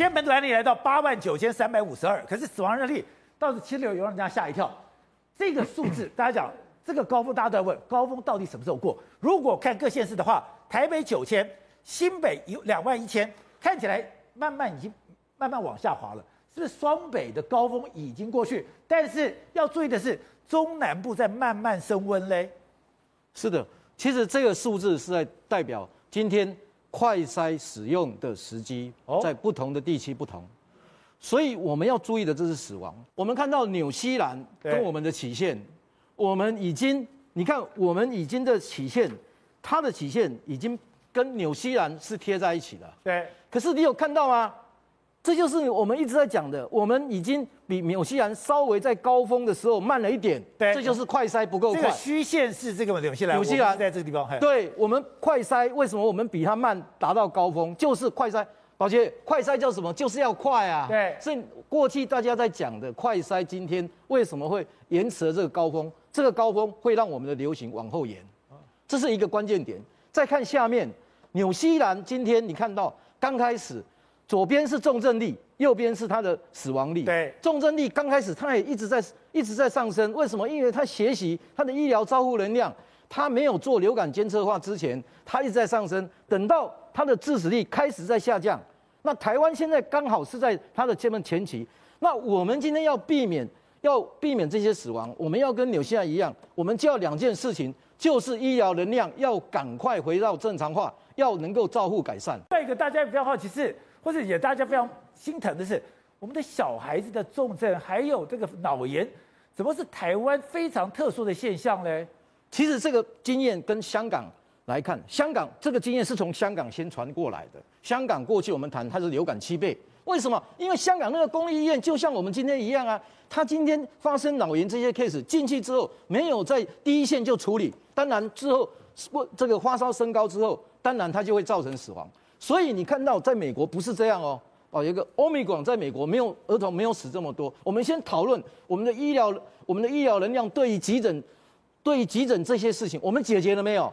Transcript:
今天本土案例来到八万九千三百五十二，可是死亡人数倒是七十六，有让人家吓一跳。这个数字，大家讲这个高峰，大家都在问高峰到底什么时候过？如果看各县市的话，台北九千，新北有两万一千，看起来慢慢已经慢慢往下滑了，是不是双北的高峰已经过去？但是要注意的是，中南部在慢慢升温嘞。是的，其实这个数字是在代表今天快筛使用的时机，在不同的地区不同，所以我们要注意的这是死亡。我们看到纽西兰跟我们的起线，我们已经，你看我们已经的起线，它的起线已经跟纽西兰是贴在一起的。对，可是你有看到吗？这就是我们一直在讲的，我们已经比纽西兰稍微在高峰的时候慢了一点，对，这就是快筛不够快。这个虚线是这个纽西兰，纽西兰在这个地方。对，我们快筛为什么我们比它慢达到高峰？就是快筛，宝杰，快筛叫什么？就是要快啊。对，所以过去大家在讲的快筛，今天为什么会延迟了这个高峰？这个高峰会让我们的流行往后延，这是一个关键点。再看下面，纽西兰今天你看到刚开始。左边是重症率，右边是它的死亡率。对，重症率刚开始它也一直在一直在上升，为什么？因为它学习它的医疗照护能量，它没有做流感监测化之前，它一直在上升。等到它的致死率开始在下降，那台湾现在刚好是在它的前面前期。那我们今天要避免要避免这些死亡，我们要跟纽西兰一样，我们就要两件事情，就是医疗能量要赶快回到正常化，要能够照护改善。再一个，大家比较好奇是。或者也大家非常心疼的是，我们的小孩子的重症还有这个脑炎，怎么是台湾非常特殊的现象呢？其实这个经验跟香港来看，香港这个经验是从香港先传过来的。香港过去我们谈它是流感七倍，为什么？因为香港那个公立医院就像我们今天一样啊，它今天发生脑炎这些 case 进去之后，没有在第一线就处理，当然之后不这个发烧升高之后，当然它就会造成死亡。所以你看到，在美国不是这样哦，哦，有一个欧米广在美国没有儿童没有死这么多。我们先讨论我们的医疗，我们的医疗能量对于急诊，对于急诊这些事情，我们解决了没有？